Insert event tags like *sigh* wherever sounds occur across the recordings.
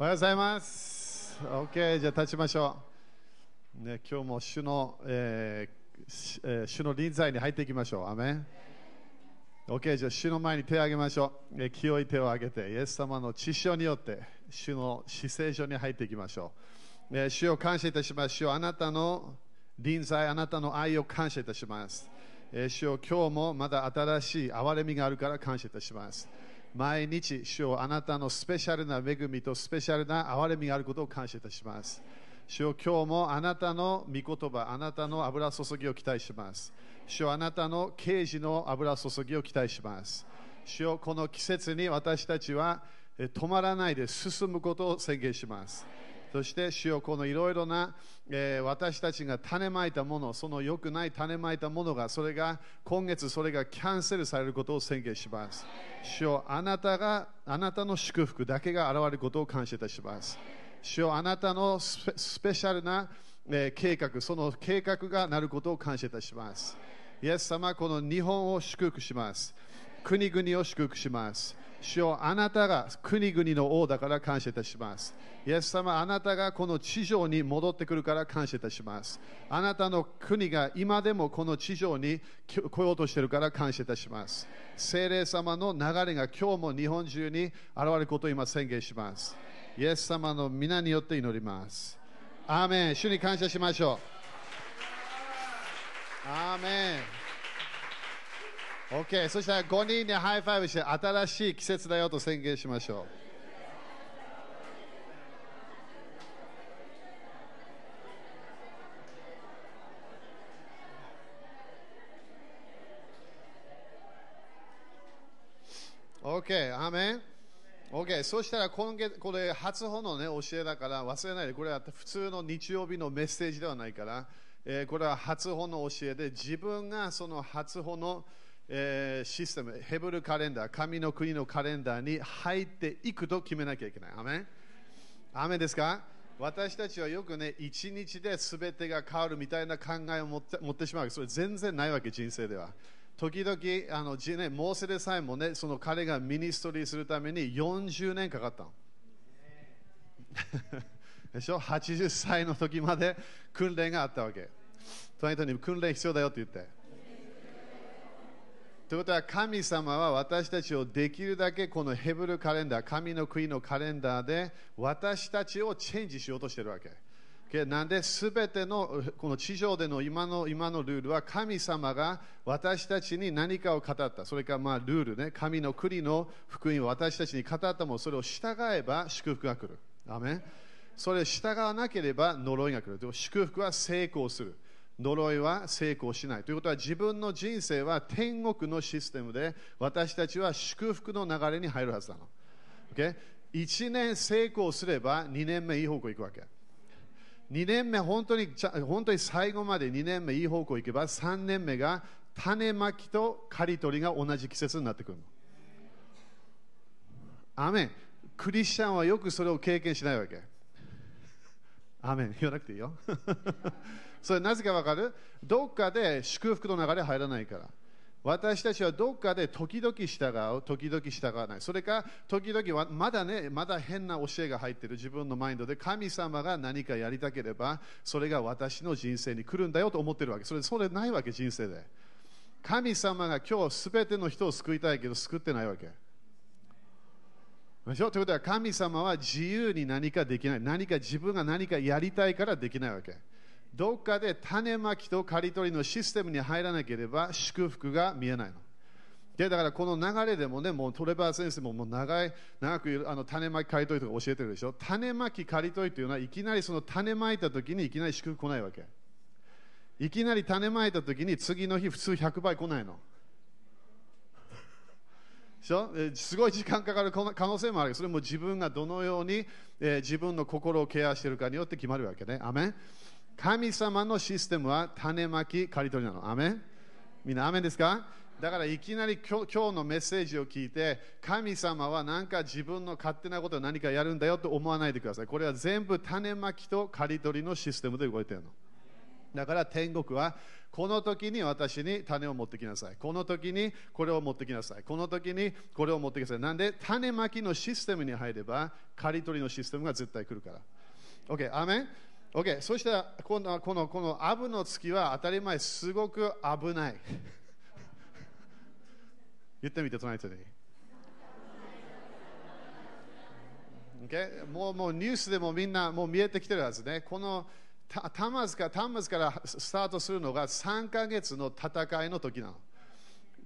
おはようございます。OK、じゃあ立ちましょう。ね、今日も主の、えー主の臨在に入っていきましょう。アメン。OK、じゃあ主の前に手を挙げましょう。え清い手を挙げて、イエス様の血潮によって、主の死聖所に入っていきましょう。え主を感謝いたします。主よあなたの臨在、あなたの愛を感謝いたします。えー主よ今日もまだ新しい憐れみがあるから感謝いたします。毎日、主をあなたのスペシャルな恵みとスペシャルな憐れみがあることを感謝いたします。主よ今日もあなたの御言葉、あなたの油注ぎを期待します。主よあなたの刑事の油注ぎを期待します。主よこの季節に私たちは止まらないで進むことを宣言します。そして主よこのいろいろな、えー私たちが種まいたもの、その良くない種まいたものが、それが今月それがキャンセルされることを宣言します。主よあなたが、あなたの祝福だけが現れることを感謝いたします。主よあなたのスペシャルな、えー計画、その計画がなることを感謝いたします。イエス様、この日本を祝福します。国々を祝福します。主よあなたが国々の王だから感謝いたします。イエス様、あなたがこの地上に戻ってくるから感謝いたします。あなたの国が今でもこの地上に来ようとしているから感謝いたします。聖霊様の流れが今日も日本中に現れることを今宣言します。イエス様の御名によって祈ります。アーメン。主に感謝しましょう。アーメン。OK、そしたら5人に high five して新しい季節だよと宣言しましょう。OK、アーメン。OK、そしたら今月、これ初歩の、ね、教えだから忘れないで、これは普通の日曜日のメッセージではないから、えーこれは初歩の教えで、自分がその初歩の、えーシステム、ヘブルカレンダー、神の国のカレンダーに入っていくと決めなきゃいけない。アメンアメですか？私たちはよくね、一日で全てが変わるみたいな考えを持って持ってしまう。それ全然ないわけ、人生では。時々、あのね、モーセでさえもね、その彼がミニストリーするために40年かかったの。*laughs* でしょ ?80 歳の時まで訓練があったわけ。隣人に訓練必要だよって言って。ということは神様は私たちをできるだけこのヘブルカレンダー、神の国のカレンダーで私たちをチェンジしようとしているわけ。なんで全てのこの地上での今の今のルールは神様が私たちに何かを語った。それからまあルールね、神の国の福音を私たちに語ったもの、それを従えば祝福が来る。アメそれを従わなければ呪いが来る。でも祝福は成功する。呪いは成功しない。ということは自分の人生は天国のシステムで私たちは祝福の流れに入るはずなの。Okay? 1年成功すれば2年目いい方向行くわけ。2年目本当に本当に最後まで2年目いい方向行けば3年目が種まきと刈り取りが同じ季節になってくるの。アメンクリスチャンはよくそれを経験しないわけ。アメン言わなくていいよ。それなぜかわかる？どっかで祝福の流れ入らないから。私たちはどっかで時々従う、時々従わない。それか、時々はまだね、まだ変な教えが入ってる自分のマインドで、神様が何かやりたければ、それが私の人生に来るんだよと思ってるわけ。それ、それないわけ、人生で。神様が今日すべての人を救いたいけど、救ってないわけ。でしょ？ということは神様は自由に何かできない。何か自分が何かやりたいからできないわけ。どっかで種まきと刈り取りのシステムに入らなければ祝福が見えないの。でだからこの流れでもね、もうトレバー先生ももう長い長くあの種まき刈り取りとか教えてるでしょ。種まき刈り取りというのはいきなりその種まいた時にいきなり祝福来ないわけ。いきなり種まいた時に次の日普通100倍来ないの。しょ？すごい時間かかる可能性もあるそれも自分がどのように、えー自分の心をケアしているかによって決まるわけね。アメン神様のシステムは種まき刈り取りなの。アメみんなアメですか？だからいきなり今日のメッセージを聞いて神様は何か自分の勝手なことを何かやるんだよと思わないでください。これは全部種まきと刈り取りのシステムで動いてるの。だから天国はこの時に私に種を持ってきなさい。この時にこれを持ってきなさい。この時にこれを持ってきなさい。なんで種まきのシステムに入れば刈り取りのシステムが絶対来るから。OK、アーメン？?OK、そしたらこのこのこのアブの月は当たり前すごく危ない。*laughs* 言ってみて、隣人に。Okay? もうもうニュースでもみんなもう見えてきてるはずね。このタマズかタマズからスタートするのが3ヶ月の戦いの時なの。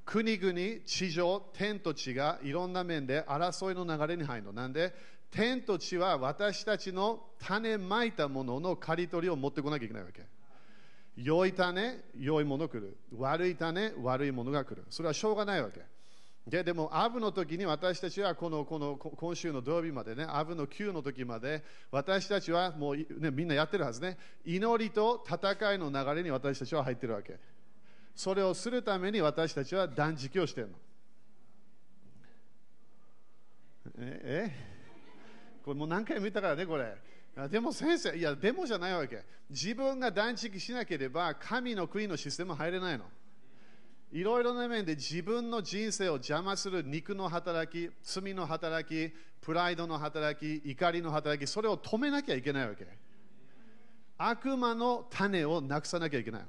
国々、地上、天と地がいろんな面で争いの流れに入るの。なんで、天と地は私たちの種まいたものの刈り取りを持ってこなきゃいけないわけ。良い種、良いものが来る。悪い種、悪いものが来る。それはしょうがないわけ。ででも、アブの時に私たちはこのこの今週の土曜日までね、アブの9の時まで、私たちはもう、ね、みんなやってるはずね、祈りと戦いの流れに私たちは入ってるわけ。それをするために私たちは断食をしてるの。ええ？これもう何回も言ったからね、これ。でも先生、いや、でもじゃないわけ。自分が断食しなければ、神の国のシステム入れないの。いろいろな面で自分の人生を邪魔する肉の働き、罪の働き、プライドの働き、怒りの働き、それを止めなきゃいけないわけ。悪魔の種をなくさなきゃいけない。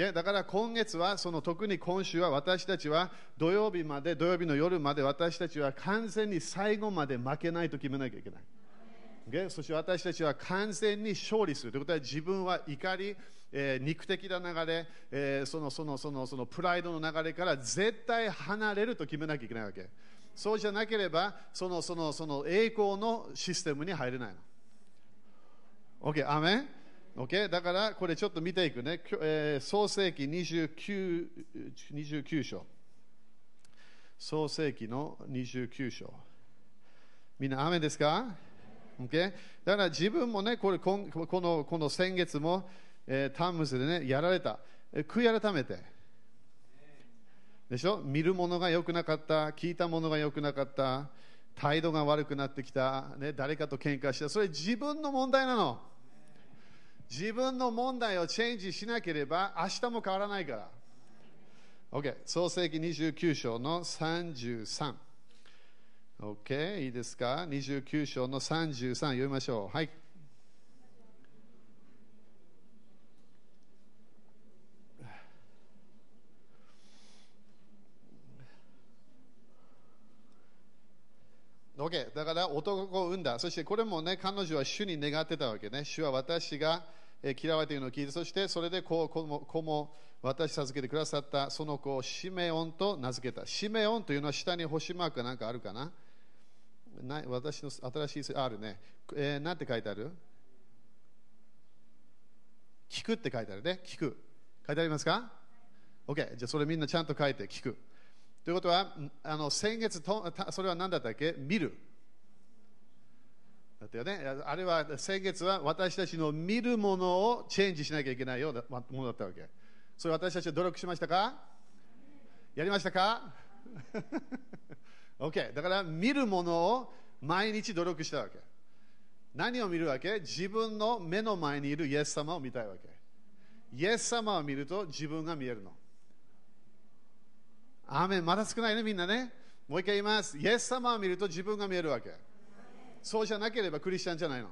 でだから今月は、その特に今週は私たちは土曜日まで、土曜日の夜まで私たちは完全に最後まで負けないと決めなきゃいけない。でそして私たちは完全に勝利するということは自分は怒り、えー、肉的な流れ、えー、そのそのそのそのプライドの流れから絶対離れると決めなきゃいけないわけ。そうじゃなければ、そのそのその栄光のシステムに入れないの。OK、アメン？OK、だからこれちょっと見ていくね。えー、創世紀 29, 29章。創世紀の29章。みんな、雨ですか ?OK？だから自分もね、これこのこの先月も、えー、タンムスでね、やられた。悔い改めて。でしょ？見るものが良くなかった、聞いたものが良くなかった、態度が悪くなってきた、ね、誰かと喧嘩した。それ自分の問題なの。自分の問題をチェンジしなければ明日も変わらないから。OK、創世記29章の33。OK、いいですか ?29 章の33読みましょう。はい。OK、だから男を産んだ。そしてこれもね、彼女は主に願ってたわけね。主は私が嫌われているのを聞いて、そしてそれで子も子も私授けてくださったその子をシメオンと名付けた。シメオンというのは下に星マークなんかあるかな？な私の新しい、あるね。えー、なんて書いてある？聞くって書いてあるね。聞く。書いてありますか ?OK。じゃあそれみんなちゃんと書いて聞く。ということは、あの先月と、それは何だったっけ？見る。だったよね。あれは先月は私たちの見るものをチェンジしなきゃいけないようなものだったわけ。それ私たちは努力しましたか？やりましたか *laughs* ?OK。だから見るものを毎日努力したわけ。何を見るわけ？自分の目の前にいるイエス様を見たいわけ。イエス様を見ると自分が見えるの。アーメンまだ少ないね、みんなね。もう一回言います。イエス様を見ると自分が見えるわけ。そうじゃなければクリスチャンじゃないの。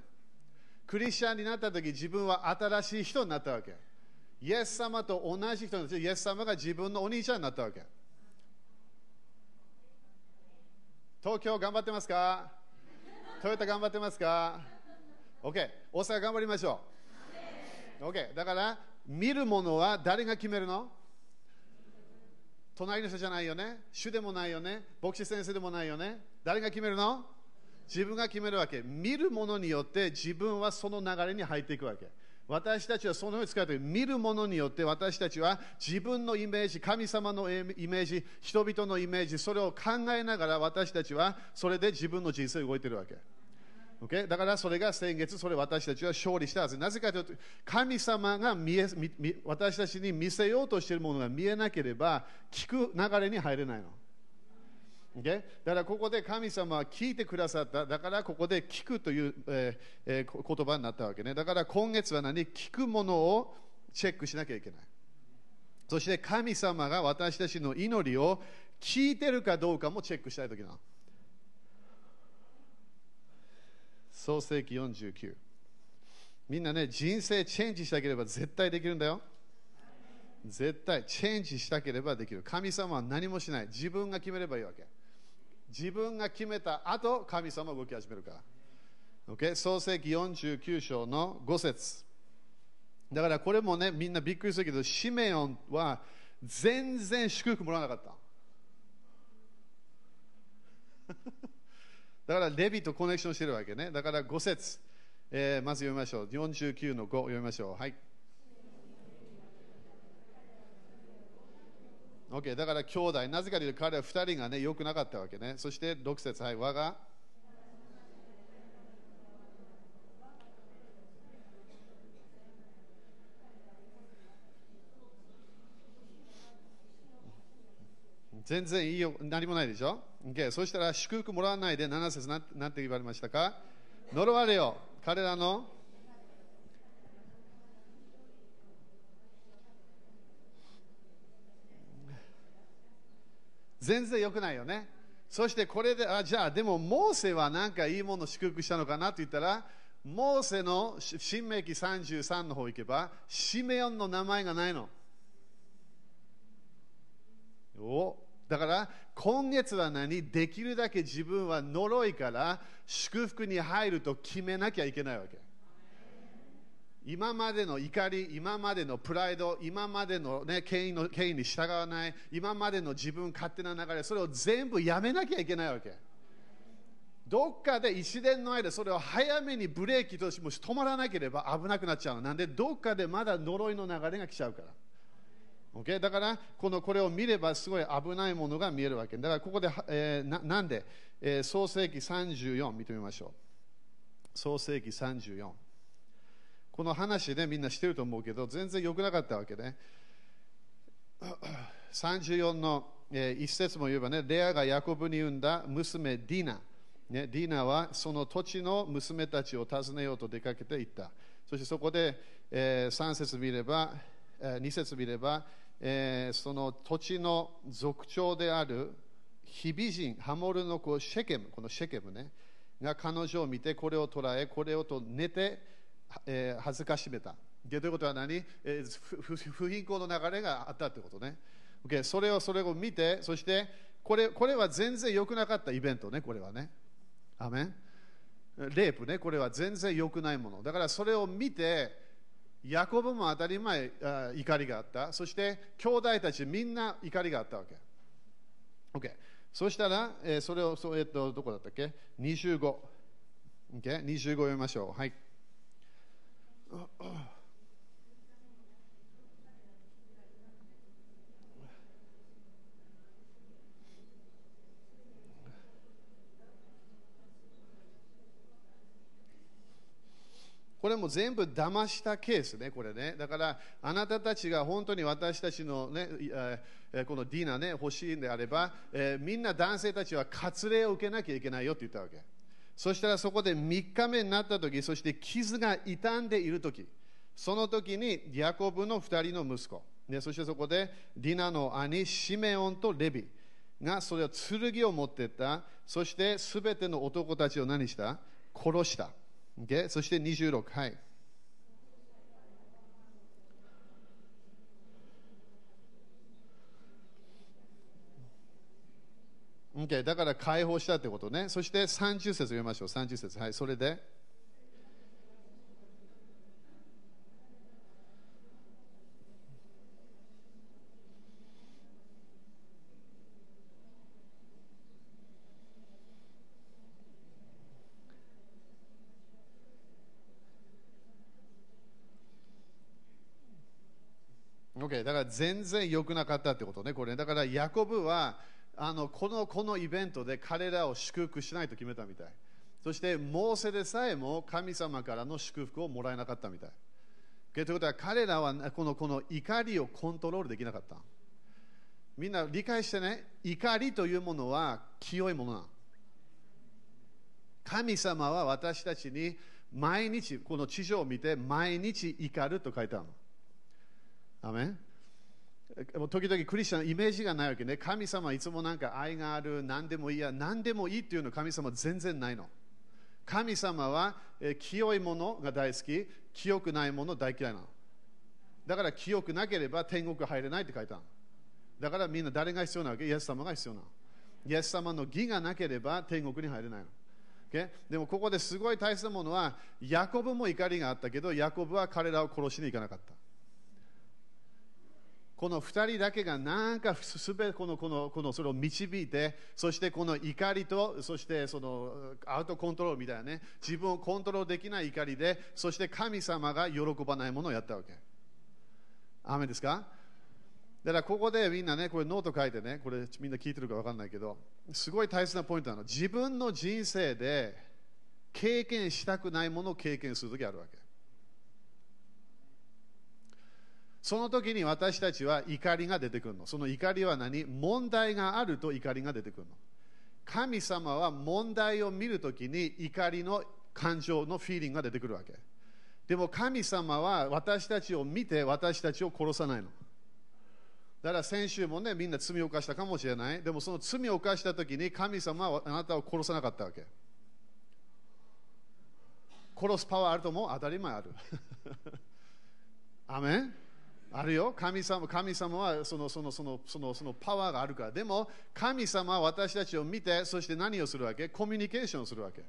クリスチャンになった時自分は新しい人になったわけ。イエス様と同じ人にしてイエス様が自分のお兄ちゃんになったわけ。東京頑張ってますか？トヨタ頑張ってますか ?OK。大阪頑張りましょう。OK。だから、見るものは誰が決めるの？隣の人じゃないよね？主でもないよね？牧師先生でもないよね？誰が決めるの？自分が決めるわけ。見るものによって自分はその流れに入っていくわけ。私たちはそのように使って見るものによって私たちは自分のイメージ、神様のイメージ、人々のイメージ、それを考えながら私たちはそれで自分の人生を動いているわけ。Okay? だからそれが先月、それ私たちは勝利したはず。なぜかというと、神様が見え私たちに見せようとしているものが見えなければ、聞く流れに入れないの。Okay? だからここで神様は聞いてくださった。だからここで聞くという、えーえー、言葉になったわけね。だから今月は何？聞くものをチェックしなきゃいけない。そして神様が私たちの祈りを聞いてるかどうかもチェックしたいときなの。創世紀49。みんなね、人生チェンジしたければ絶対できるんだよ。絶対チェンジしたければできる。神様は何もしない。自分が決めればいいわけ。自分が決めた後、神様動き始めるから。Okay? 創世紀49章の5節だからこれもね、みんなびっくりするけど、シメオンは全然祝福もらわなかった。*laughs* だからレビとコネクションしてるわけね。だから5節、えー、まず読みましょう。49の5読みましょう。はい。OK、だから兄弟、なぜかというと彼は2人がね、良くなかったわけね。そして6節、はい、我が。全然いいよ、何もないでしょ、okay、そしたら祝福もらわないで7節なんて言われましたか？呪われよ、彼らの全然良くないよね。そしてこれで、あじゃあ、でもモーセは何かいいものを祝福したのかなと言ったら、モーセの新明記33の方行けば、シメオンの名前がないの。おだから今月は何？できるだけ自分は呪いから祝福に入ると決めなきゃいけないわけ。今までの怒り、今までのプライド、今までの,、ね、権威の権威に従わない、今までの自分勝手な流れ、それを全部やめなきゃいけないわけ。どっかで一年の間、それを早めにブレーキとしてもし止まらなければ危なくなっちゃう。なんで、どっかでまだ呪いの流れが来ちゃうから。Okay? だからこのこれを見ればすごい危ないものが見えるわけだからここで、えー、ななんで、えー、創世紀34見てみましょう創世紀34この話、ね、みんなしてると思うけど全然良くなかったわけね。*coughs* 34の、えー、一節も言えばねレアがヤコブに産んだ娘ディナ。ね、ディナはその土地の娘たちを訪ねようと出かけていった。そしてそこで、えー、3節見れば、えー、2節見ればえー、その土地の族長であるヒビ人、ハモルの子シェケム、このシェケムね、が彼女を見てこれを捉え、これをと寝て、えー、恥ずかしめた。でということは何、えー、不貧困の流れがあったということね。Okay、それをそれを見て、そしてこれこれは全然良くなかったイベントね、これはね。アメンレイプね、これは全然良くないもの。だからそれを見て、ヤコブも当たり前あ怒りがあった。そして兄弟たちみんな怒りがあったわけ。OK。そしたら、えー、それを、そえっと、どこだったっけ ?25。OK。25読みましょう。はい。*clears throat* これも全部騙したケースね、これね。だから、あなたたちが本当に私たちのね、このディナーね、欲しいんであれば、えー、みんな男性たちは割礼を受けなきゃいけないよって言ったわけ。そしたらそこで3日目になった時、そして傷が傷んでいる時、その時にヤコブの2人の息子、ね、そしてそこでディナの兄、シメオンとレビがそれを剣を持っていった、そしてすべての男たちを何した？殺した。Okay? そして26、はい。Okay、だから解放したってことね。そして30節読みましょう。30節。はい。それで。OK、だから全然良くなかったってことね、これ。だからヤコブはあのこのこのイベントで彼らを祝福しないと決めたみたい。そして、モーセでさえも神様からの祝福をもらえなかったみたい。ということは彼らはこのこの怒りをコントロールできなかった。みんな理解してね、怒りというものは清いものな神様は私たちに毎日、この地上を見て毎日怒ると書いてあるの。アメ時々クリスチャンのイメージがないわけね。神様はいつもなんか愛がある、何でもいいや、何でもいいっていうの神様全然ないの。神様は、え清いものが大好き、清くないもの大嫌いなの。だから清くなければ天国入れないって書いてある。だからみんな誰が必要なわけ？イエス様が必要なの。イエス様の義がなければ天国に入れないの。Okay? でもここですごい大切なものは、ヤコブも怒りがあったけど、ヤコブは彼らを殺しに行かなかった。この2人だけがなんかすべてこのこのこのそれを導いて、そしてこの怒りと、そしてその out control みたいなね、自分をコントロールできない怒りで、そして神様が喜ばないものをやったわけ。アーメンですか？だからここでみんなね、これノート書いてね、これみんな聞いてるか分かんないけど、すごい大切なポイントなの。自分の人生で経験したくないものを経験するときあるわけ。その時に私たちは怒りが出てくるの。その怒りは何？問題があると怒りが出てくるの。神様は問題を見るときに怒りの感情のフィーリングが出てくるわけ。でも神様は私たちを見て私たちを殺さないの。だから先週もね、みんな罪を犯したかもしれない。でもその罪を犯したときに神様はあなたを殺さなかったわけ。殺すパワーあると思う当たり前ある。*laughs* アメン？あるよ。神様神様はそのそのそのそのそのパワーがあるから。でも神様は私たちを見てそして何をするわけ？コミュニケーションするわけ。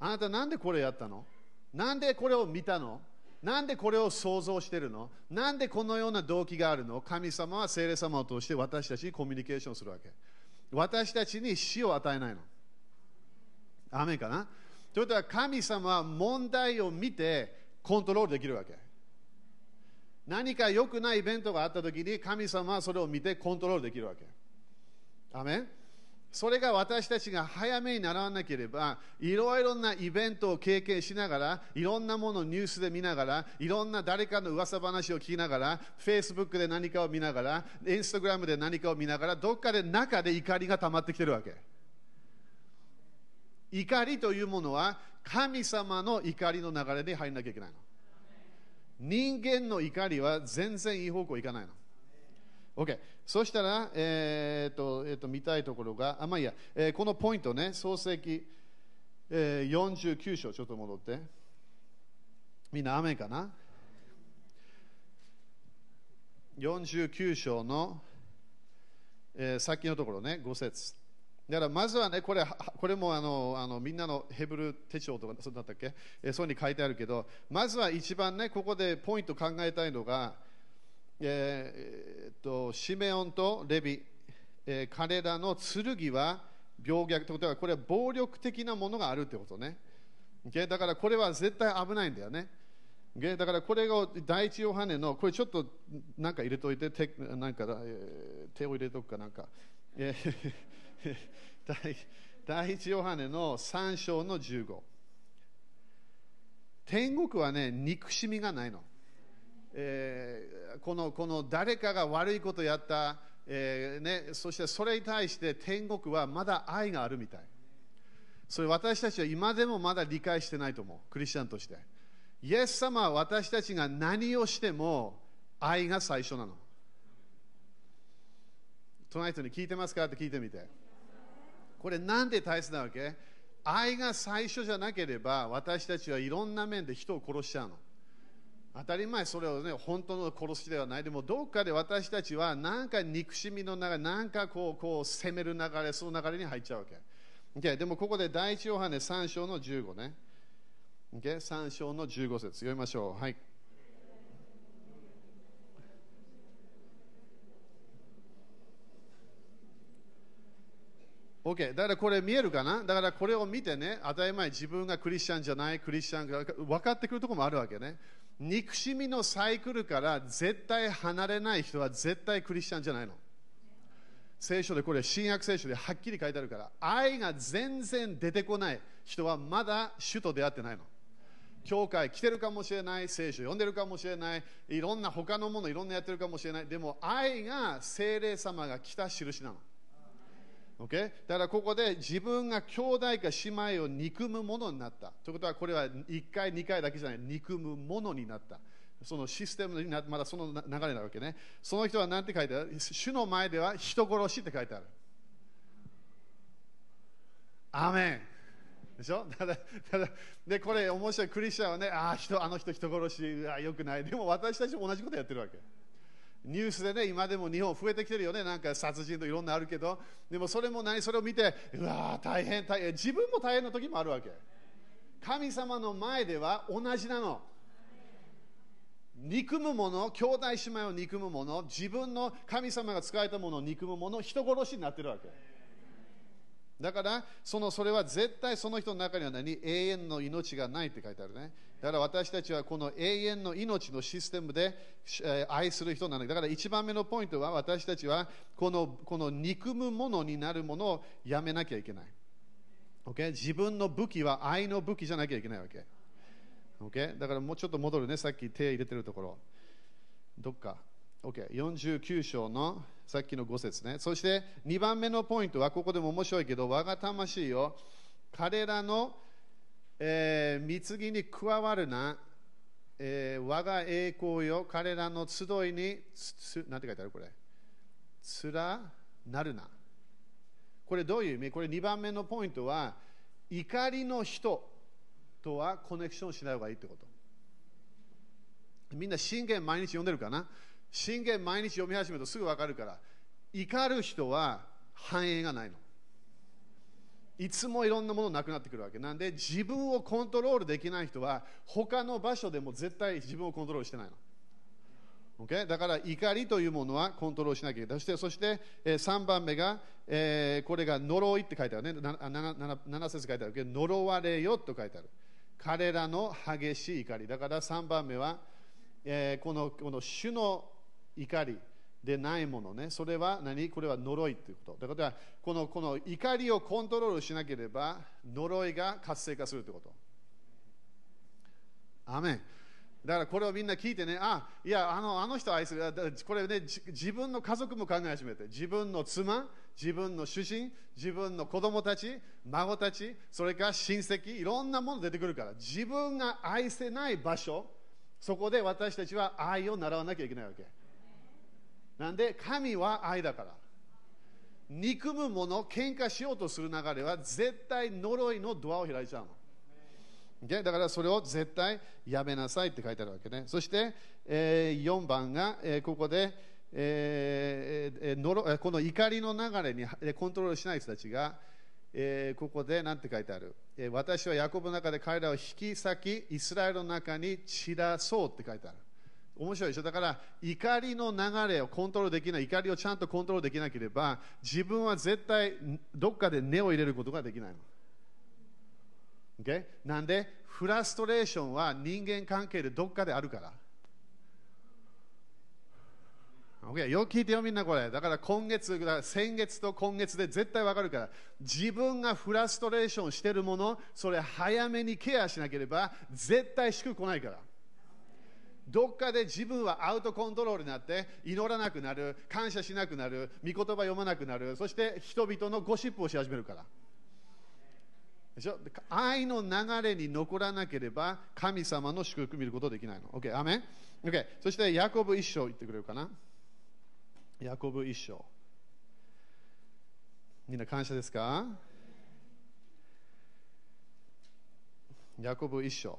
あなたなんでこれやったの？なんでこれを見たの？なんでこれを想像してるの？なんでこのような動機があるの？神様は聖霊様を通して私たちにコミュニケーションするわけ。私たちに死を与えないの。アメかな？ということは神様は問題を見てコントロールできるわけ。何か良くないイベントがあったときに神様はそれを見てコントロールできるわけ。アメそれが私たちが早めにならなければ、いろいろなイベントを経験しながら、いろんなものをニュースで見ながら、いろんな誰かの噂話を聞きながら、Facebook で何かを見ながら、Instagram で何かを見ながら、どっかで中で怒りが溜まってきてるわけ。怒りというものは、神様の怒りの流れに入らなきゃいけないの。人間の怒りは全然いい方向行かないの。OK。そしたら、えー、っと、えー、っと、見たいところが、あ、まあいいや、えー、このポイントね、創世記、えー、49章、ちょっと戻って。みんな雨かな ?49 章の、えー、先のところね、5節だからまずはね、これこれもあのあのみんなのヘブル手帳とかそうだったっけ、えー、そうに書いてあるけど、まずは一番ね、ここでポイント考えたいのが、えー、っとシメオンとレビ、えー、彼らの剣は病虐ということは、これは暴力的なものがあるってことね。だからこれは絶対危ないんだよね。だからこれが第一ヨハネの、これちょっとなんか入れといて、手なんか、えー、手を入れとくかなんか。えー *laughs* 第一ヨハネの3章の15天国はね憎しみがないの、えー、このこの誰かが悪いことやった、えーね、そしてそれに対して天国はまだ愛があるみたい。それ私たちは今でもまだ理解してないと思う。クリスチャンとして。イエス様は私たちが何をしても愛が最初なの。隣人に聞いてますか？って聞いてみて。これなんで大切なわけ？愛が最初じゃなければ私たちはいろんな面で人を殺しちゃうの。当たり前それをね本当の殺しではない。でもどっかで私たちはなんか憎しみの流れなんかこうこう攻める流れその流れに入っちゃうわけ、okay、でもここで第一ヨハネ3章の15ね、okay、3章の15節。読みましょう。はい。OK、だからこれ見えるかな？だからこれを見てね、当たり前自分がクリスチャンじゃない、クリスチャンが分かってくるところもあるわけね。憎しみのサイクルから絶対離れない人は絶対クリスチャンじゃないの。聖書でこれ、新約聖書ではっきり書いてあるから、愛が全然出てこない人はまだ主と出会ってないの。教会来てるかもしれない、聖書読んでるかもしれない、いろんな他のものいろんなやってるかもしれない。でも愛が聖霊様が来た印なの。Okay? だからここで自分が兄弟か姉妹を憎むものになった。ということはこれは1回、2回だけじゃない、憎むものになった。そのシステムになまだその流れなわけね。その人は何て書いてある？主の前では人殺しって書いてある。アメンでしょ？だだだでこれ面白いクリスチャンはねああ人あの人人殺しあよくないでも私たちも同じことやってるわけニュースでね今でも日本増えてきてるよね。なんか殺人といろんなあるけど。でもそれも何？それを見てうわー大変大変自分も大変な時もあるわけ。神様の前では同じなの。憎む者兄弟姉妹を憎む者自分の神様が使えたものを憎む者人殺しになってるわけ。だからそのそれは絶対その人の中には何？永遠の命がないって書いてあるね。だから私たちはこの永遠の命のシステムで、え愛する人なの。だから一番目のポイントは私たちはこのこの憎むものになるものをやめなきゃいけない、okay? 自分の武器は愛の武器じゃなきゃいけないわけ、okay? だからもうちょっと戻るね。さっき手入れてるところ。どっか。OK、49章のさっきの5節ね。そして2番目のポイントは、ここでも面白いけど、我が魂よ、彼らの、えー、貢ぎに加わるな、えー、我が栄光よ、彼らの集いに、つなんて書いてあるこれ。つらなるな。これどういう意味？これ2番目のポイントは、怒りの人とはコネクションしない方がいいってこと。みんな信玄毎日読んでるかな？信玄毎日読み始めるとすぐ分かるから怒る人は繁栄がないのいつもいろんなものなくなってくるわけなんで自分をコントロールできない人は他の場所でも絶対自分をコントロールしてないの Okay? だから怒りというものはコントロールしなきゃいけない。そしてそして、えー、3番目が、えー、これが呪いって書いてあるね。7, 7, 7節書いてあるけど、呪われよと書いてある。彼らの激しい怒り。だから3番目は、えー、このこの主の怒りでないものね、それは何？これは呪いということ。だからこのこの怒りをコントロールしなければ呪いが活性化するということ。アメンだからこれをみんな聞いてね、あいやあのあの人愛する、これね自分の家族も考え始めて、自分の妻、自分の主人、自分の子供たち、孫たち、それから親戚、いろんなもの出てくるから、自分が愛せない場所、そこで私たちは愛を習わなきゃいけないわけ。なんで神は愛だから。憎むもの喧嘩しようとする流れは絶対呪いのドアを開いちゃうの、だからそれを絶対やめなさいって書いてあるわけね。そして、えー、4番が、えー、ここで、えーえー、この怒りの流れにコントロールしない人たちが、えー、ここで何て書いてある、え、私はヤコブの中で彼らを引き裂きイスラエルの中に散らそうって書いてある。面白いでしょ？だから怒りの流れをコントロールできない。怒りをちゃんとコントロールできなければ自分は絶対どっかで根を入れることができないの、okay? なんで？フラストレーションは人間関係でどっかであるから。Okay、よく聞いてよみんなこれ。だから今月先月と今月で絶対わかるから。自分がフラストレーションしてるものそれ早めにケアしなければ絶対しく来ないから。どっかで自分はアウトコントロールになって祈らなくなる感謝しなくなる御言葉読まなくなるそして人々のゴシップをし始めるから。でしょ？愛の流れに残らなければ神様の祝福見ることできないの。OK アメン。OK そしてヤコブ一章言ってくれるかな？ヤコブ一章みんな感謝ですか？ヤコブ一章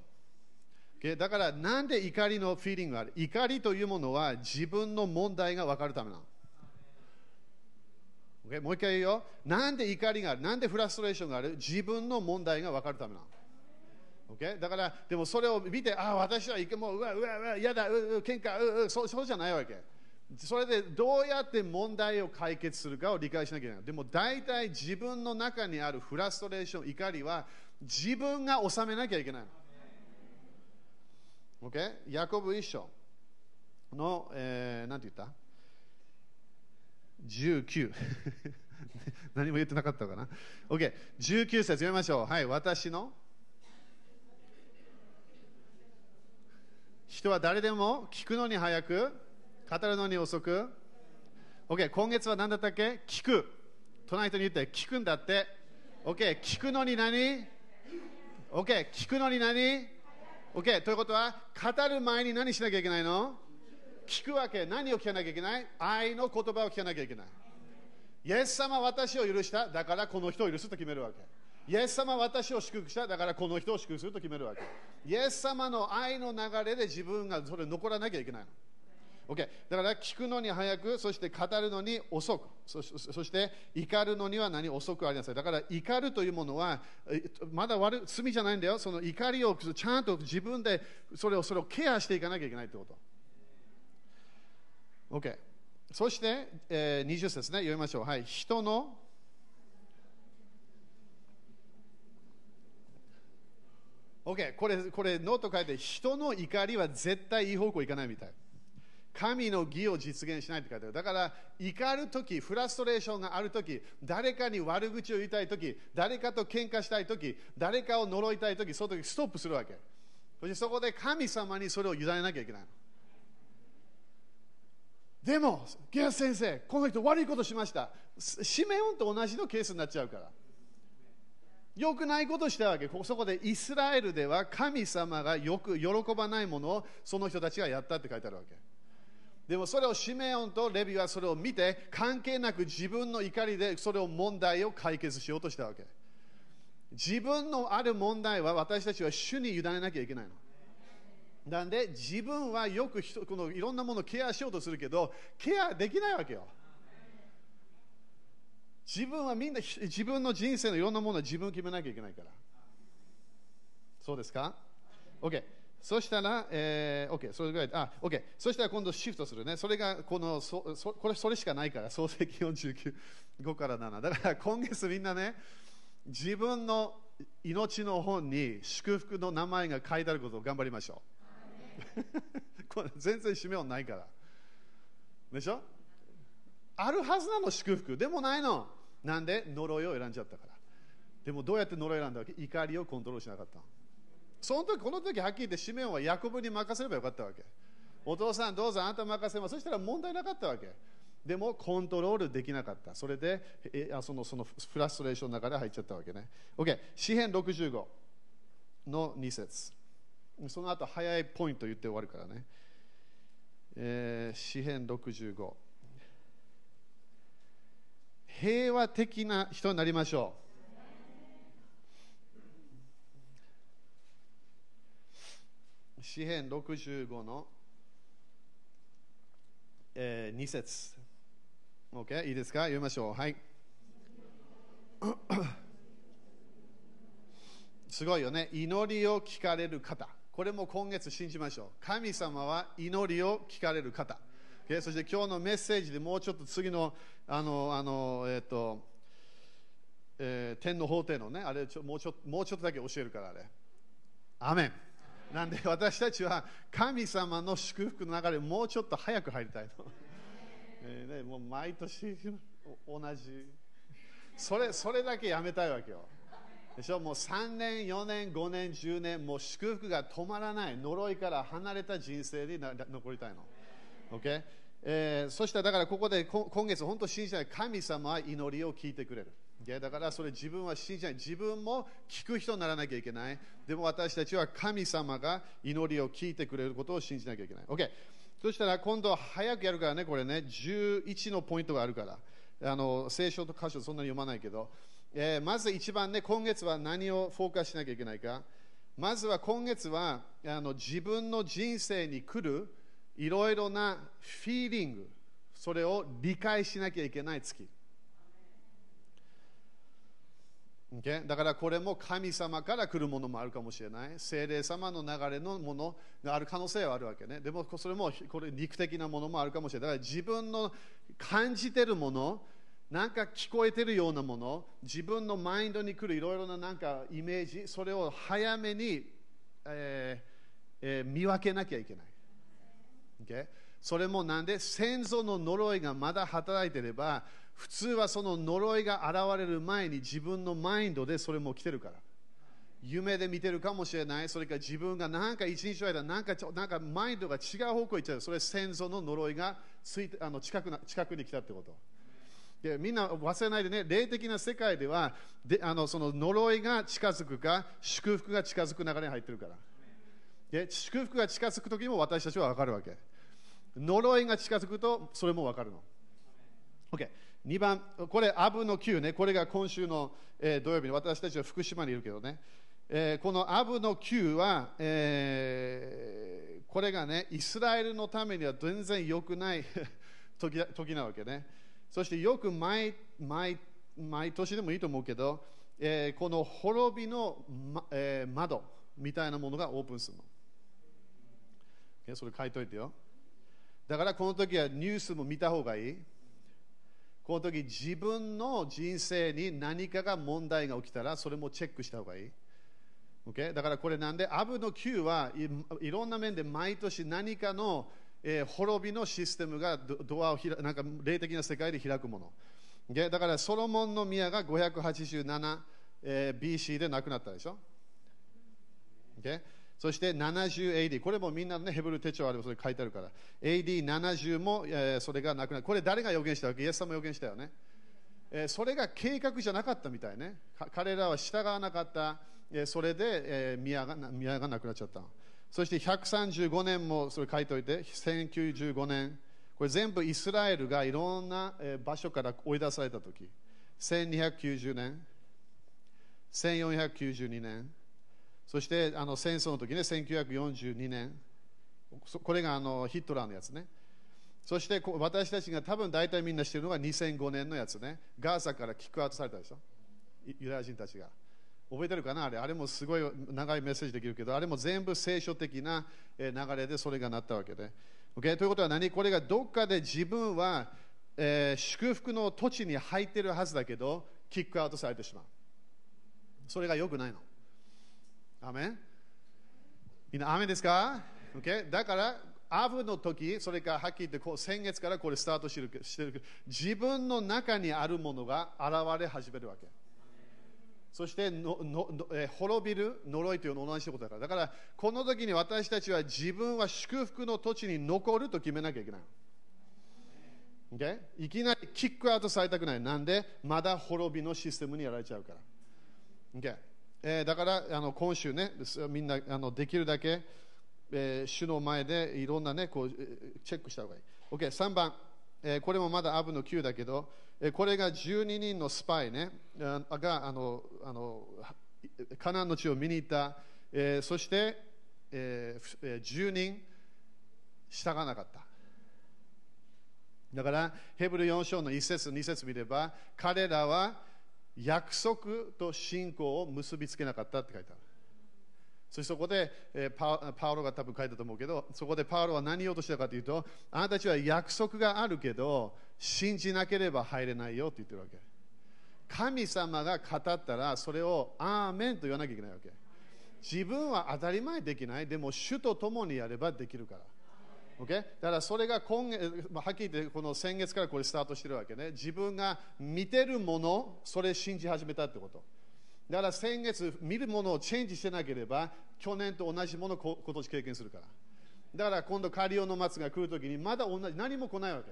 だからなんで怒りのフィーリングがある？怒りというものは自分の問題が分かるためなの。Okay? もう一回言うよ。なんで怒りがある？なんでフラストレーションがある？自分の問題が分かるためなの。Okay? だから、でもそれを見て、ああ、私はもう、うわ、うわ、うわ、嫌だ、うう、喧嘩ううそう、そうじゃないわけ。それでどうやって問題を解決するかを理解しなきゃいけない。でも大体自分の中にあるフラストレーション、怒りは自分が収めなきゃいけないの。Okay? ヤコブ一章の、えー、なんて言った ?19 何も言ってなかったかな ?OK。19節読みましょう。はい、私の?人は誰でも聞くのに早く、語るのに遅く。OK、今月は何だったっけ?聞く。隣人に言って、聞くんだって。OK、聞くのに何 ?OK、聞くのに何? OK ということは語る前に何しなきゃいけないの？聞くわけ。何を聞かなきゃいけない？愛の言葉を聞かなきゃいけない。イエス様私を許した。だからこの人を許すと決めるわけ。イエス様私を祝福した。だからこの人を祝福すると決めるわけ。イエス様の愛の流れで自分がそれ残らなきゃいけないの。OK、だから聞くのに早く、そして語るのに遅く、そして怒るのには何遅くありなさい。だから怒るというものは、まだ悪罪じゃないんだよ。その怒りをちゃんと自分でそれをそれをケアしていかなきゃいけないということ。OK。そして、えー、20節ね、読みましょう。はい。人の OK、これ、これノート書いて、人の怒りは絶対いい方向行かないみたい。神の義を実現しないって書いてある。だから、怒るとき、フラストレーションがあるとき、誰かに悪口を言いたいとき、誰かと喧嘩したいとき、誰かを呪いたいとき、その時ストップするわけ。そしてそこで神様にそれを委ねなきゃいけないの。でも、ゲア先生、この人悪いことしました。シメオンと同じのケースになっちゃうから。良くないことしたわけ。そこでイスラエルでは神様がよく喜ばないものをその人たちがやったって書いてあるわけ。でもそれをシメオンとレビはそれを見て関係なく自分の怒りでそれを問題を解決しようとしたわけ。自分のある問題は私たちは主に委ねなきゃいけないの。なんで自分はよくこのいろんなものをケアしようとするけどケアできないわけよ。自分はみんな自分の人生のいろんなものは自分決めなきゃいけないから。そうですか ?OK そしたら、えー、OK、それぐらい、あ、OK、そしたら今度シフトするね。それが、この、そそこれ、それしかないから、創世記49、5から7。だから今月みんなね、自分の命の本に祝福の名前が書いてあることを頑張りましょう。これ全然使命ないから。でしょ？あるはずなの、祝福。でもないの。なんで？呪いを選んじゃったから。でもどうやって呪いを選んだわけ？怒りをコントロールしなかったの。その時この時はっきり言ってシメオンはヤコブに任せればよかったわけ。お父さんどうぞあなた任せます。そしたら問題なかったわけ。でもコントロールできなかった。それでえそのそのフラストレーションの中で入っちゃったわけね。OK 詩編65の2節。その後早いポイント言って終わるからね、えー、詩編65平和的な人になりましょう。詩編65の、えー、2節 OK? いいですか？読みましょう。はい。*coughs* すごいよね。祈りを聞かれる方。これも今月信じましょう。神様は祈りを聞かれる方。Okay? そして今日のメッセージでもうちょっと次の、あの、あの、えっ、ー、と、えー、天の法廷のね、あれちょもうちょもうちょっとだけ教えるから、あれ。アメン。なんで *laughs* 私たちは神様の祝福の流れもうちょっと早く入りたいの。*laughs* えね、もう毎年同じそれそれだけやめたいわけよ。でしょ？もう3年、4年、5年、10年、もう祝福が止まらない、呪いから離れた人生に残りたいの。Okay? えー、そしたらだからここで今月本当信じない神様は祈りを聞いてくれる。だからそれ自分は信じない。自分も聞く人にならなきゃいけない。でも私たちは神様が祈りを聞いてくれることを信じなきゃいけない。OK。そしたら今度は早くやるからね、これね、11のポイントがあるから。あの聖書と箇所そんなに読まないけど、えー、まず一番ね、今月は何をフォーカスしなきゃいけないか。まずは今月はあの自分の人生に来るいろいろなフィーリング、それを理解しなきゃいけない月。Okay? だからこれも神様から来るものもあるかもしれない。精霊様の流れのものがある可能性はあるわけね。でもそれもこれ肉的なものもあるかもしれない。だから自分の感じてるもの、なんか聞こえてるようなもの、自分のマインドに来るいろいろななんかイメージ、それを早めに、えーえー、見分けなきゃいけない。Okay? それもなんで先祖の呪いがまだ働いてれば、普通はその呪いが現れる前に自分のマインドでそれも来てるから。夢で見てるかもしれない。それから自分がなんか一日の間、なんかなんかマインドが違う方向に行っちゃう。それ先祖の呪いがついあの近くな近くに来たってこと。でみんな忘れないでね、霊的な世界ではであのその呪いが近づくか、祝福が近づく流れに入ってるから。で祝福が近づく時も私たちは分かるわけ呪いが近づくとそれも分かるの。OK 2番これアブの9ね。これが今週の、えー土曜日。に私たちは福島にいるけどね、えーこのアブの9は、えーこれがねイスラエルのためには全然良くない *laughs* 時時なわけね。そしてよく毎毎毎年でもいいと思うけど、えーこの滅びの、まえー窓みたいなものがオープンするの。それ書いといてよ。だからこの時はニュースも見た方がいい。この時自分の人生に何かが問題が起きたらそれもチェックした方がいい。OK？だからこれなんで、アブの9はいろんな面で毎年何かの、えー滅びのシステムがドドアを開なんか霊的な世界で開くもの。OK？だからソロモンの宮が587、えー BC で亡くなったでしょ。Okay? そして 70AD、これもみんなの、ね、ヘブル手帳あればそれ書いてあるから、AD70 も、えーそれがなくなる。これ誰が予言したわけ？イエス様も予言したよね。えーそれが計画じゃなかったみたいね。彼らは従わなかった、えーそれで、えー宮が宮がなくなっちゃった。そして135年もそれ書いて。おいて、1095年、これ全部イスラエルがいろんな、場所から追い出されたとき、1290年、1492年、そしてあの戦争の時ね、1942年、これがあのヒットラーのやつね。そして私たちが多分大体みんな知ってるのが2005年のやつね。ガーザからキックアウトされたでしょ？ユダヤ人たちが。覚えてるかな？あれあれもすごい長いメッセージできるけど、あれも全部聖書的な流れでそれがなったわけで。Okay? ということは何？これがどっかで自分は、えー祝福の土地に入ってるはずだけど、キックアウトされてしまう。それが良くないの。アメンみんな、アメンですか、okay? だから、アブの時、それからはっきり言ってこう先月からこれスタートしてるけしてるけど、自分の中にあるものが現れ始めるわけ。そしてののの、え滅びる呪いというの同じことだから。だから、この時に私たちは自分は祝福の土地に残ると決めなきゃいけない。Okay? いきなりキックアウトされたくない。なんで？まだ滅びのシステムにやられちゃうから。Okay? えーだからあの今週ね、みんなあのできるだけ、えー主の前でいろんなね、こうチェックした方がいい。OK、3番、えーこれもまだアブの9だけど、えーこれが12人のスパイね、あがあのあのカナンの地を見に行った、えーそして、えーえー10人従わなかった。だから、ヘブル4章の1節、2節見れば、彼らは約束と信仰を結びつけなかったって書いてある。そしてそこで、えパパウロが多分書いたと思うけど、そこでパウロは何を言おうとしたかというと、あなたたちは約束があるけど、信じなければ入れないよって言ってるわけ。神様が語ったら、それをアーメンと言わなきゃいけないわけ。自分は当たり前できない、でも主と共にやればできるから。Okay? だからそれが今月、はっきり言ってこの先月からこれスタートしてるわけね。自分が見てるもの、それ信じ始めたってこと。だから先月見るものをチェンジしてなければ、去年と同じものを今年経験するから。だから今度カリオの松が来るときにまだ同じ、何も来ないわけ。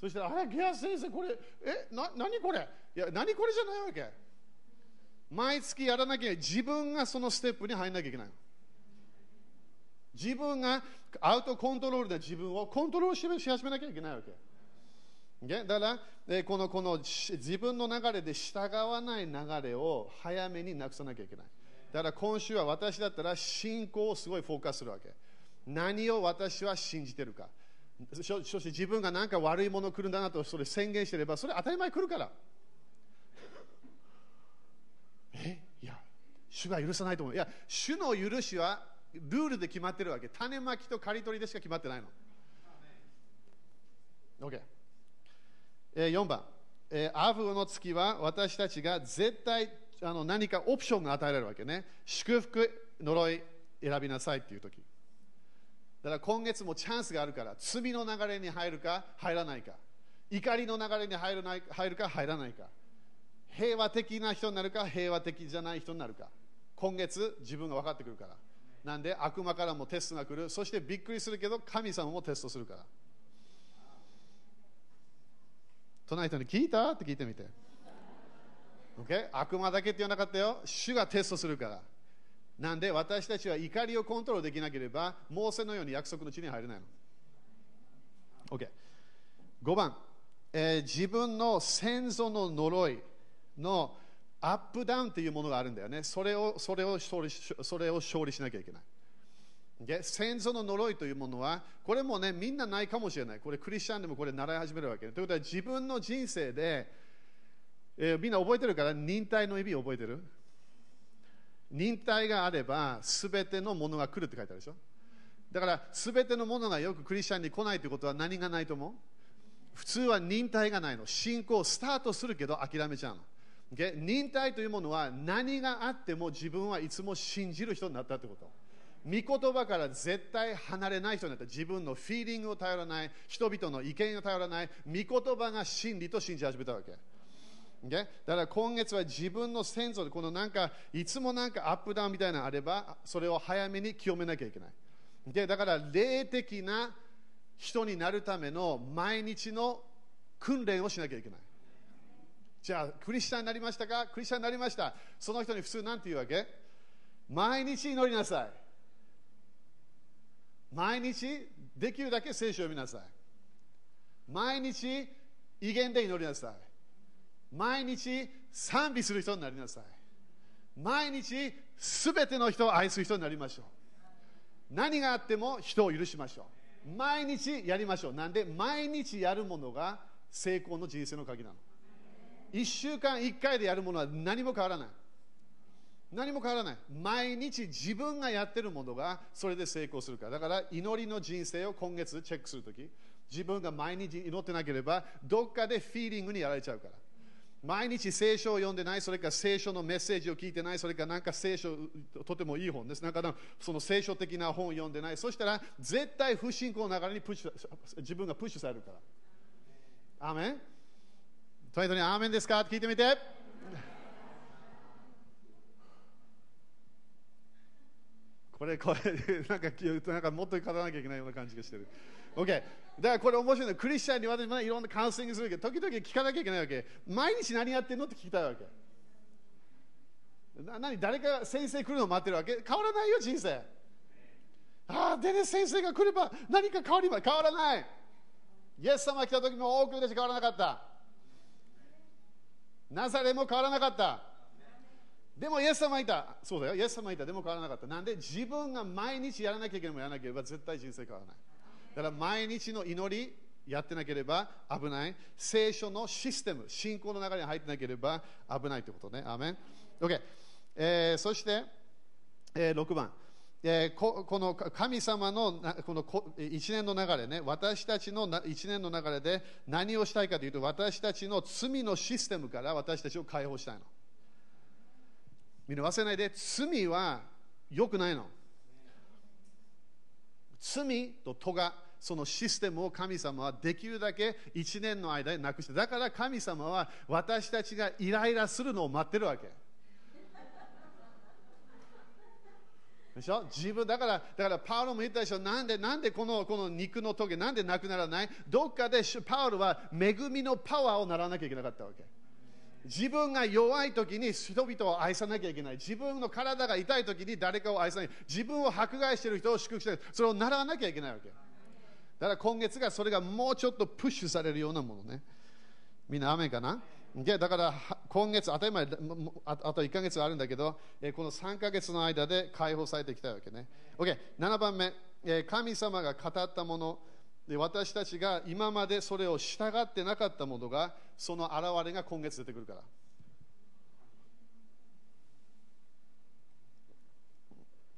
そしたら、あれ、ゲア先生、これ、え、な、何これ？いや、何これじゃないわけ。毎月やらなきゃ自分がそのステップに入らなきゃいけない。自分がアウトコントロールで自分をコントロールし始めなきゃいけないわけ。だから、このこの自分の流れで従わない流れを早めになくさなきゃいけない。だから今週は私だったら信仰をすごいフォーカスするわけ。何を私は信じてるか。そそして自分が何か悪いもの来るんだなとそれ宣言してればそれ当たり前来るから。え？いや、主が許さないと思う。いや、主の許しはルールで決まってるわけ。種まきと刈り取りでしか決まってないの。OK。えー4番、えーアブの月は私たちが絶対あの何かオプションが与えられるわけね。祝福、呪い、選びなさいっていう時だから今月もチャンスがあるから、罪の流れに入るか入らないか、怒りの流れに入るない入るか入らないか、平和的な人になるか平和的じゃない人になるか、今月自分が分かってくるから。なんで悪魔からもテストが来る、そしてびっくりするけど神様もテストするから。隣人に聞いた？って聞いてみて。Okay? 悪魔だけって言わなかったよ。主がテストするから。なんで私たちは怒りをコントロールできなければ、モーセのように約束の地に入れないの。OK？5 番、えー自分の先祖の呪いのアップダウンというものがあるんだよね。それをそれを勝利それを勝利しなきゃいけない。で先祖の呪いというものは、これもね、みんなないかもしれない。これ、クリスチャンでもこれ習い始めるわけ。ねということは、自分の人生で、えーみんな覚えてるから、忍耐の意味覚えてる？忍耐があれば、すべてのものが来るって書いてあるでしょ。だから、すべてのものがよくクリスチャンに来ないということは何がないと思う？普通は忍耐がないの。信仰スタートするけど諦めちゃうの。忍耐というものは何があっても自分はいつも信じる人になったということ。御言葉から絶対離れない人になった。自分のフィーリングを頼らない。人々の意見を頼らない。御言葉が真理と信じ始めたわけ。Okay? だから今月は自分の先祖でこのなんかいつもなんかアップダウンみたいなのあればそれを早めに清めなきゃいけない。でだから霊的な人になるための毎日の訓練をしなきゃいけない。じゃあクリスチャンになりましたか？クリスチャンになりました。その人に普通なんて言うわけ？毎日祈りなさい。毎日できるだけ聖書を読みなさい。毎日威厳で祈りなさい。毎日賛美する人になりなさい。毎日すべての人を愛する人になりましょう。何があっても人を許しましょう。毎日やりましょう。なんで？毎日やるものが成功の人生の鍵なの。1週間1回でやるものは何も変わらない。何も変わらない。毎日自分がやってるものがそれで成功するから。だから祈りの人生を今月チェックするとき自分が毎日祈ってなければどっかでフィーリングにやられちゃうから。毎日聖書を読んでない、それから聖書のメッセージを聞いてない、それからなんか聖書、とてもいい本です。なんかその聖書的な本を読んでない、そしたら絶対不信仰の流れにプッシュ自分がプッシュされるから。アメン？トイトにアーメンですか？って聞いてみて。これ、これ、なんかなんかもっと語らなきゃいけないような感じがしてる。OK。だからこれ面白いの。クリスチャンに私もいろんなカウンセリングするけど、時々聞かなきゃいけないわけ。毎日何やってんのって聞きたいわけ。な何誰か先生来るのを待ってるわけ変わらないよ、人生。ああ、デネス先生が来れば何か変わりま。変わらない。イエス様が来た時も多くの人たち変わらなかった。ナザレも変わらなかった。でもイエス様がいた。そうだよ、イエス様がいた。でも変わらなかった。なんで自分が毎日やらなきゃいけないもやらなければ絶対人生変わらない。だから毎日の祈りやってなければ危ない。聖書のシステム、信仰の中に入ってなければ危ないということね。アメン。OK。えー、そして、えー、6番。え、この神様のこの一年の流れね、私たちの一年の流れで何をしたいかというと、私たちの罪のシステムから私たちを解放したいの。みんな忘れないで、罪は良くないの。罪と咎、そのシステムを神様はできるだけ1年の間になくして、だから神様は私たちがイライラするのを待ってるわけ。でしょ？自分だから、だからパウロも言ったでしょ、なんでなんでこのこの肉の棘、なんでなくならない？どっかでパウロは恵みのパワーをならなきゃいけなかったわけ。自分が弱い時に人々を愛さなきゃいけない。自分の体が痛い時に誰かを愛さない。自分を迫害している人を祝福してる。それを習わなきゃいけないわけ。だから今月がそれがもうちょっとプッシュされるようなものね。みんな雨かな？でだから今月、当たり前ああと1ヶ月あるんだけど、えこの3ヶ月の間で解放されてきたわけね。OK、7番目、え神様が語ったもの、で私たちが今までそれを従ってなかったものがその現れが今月出てくるから。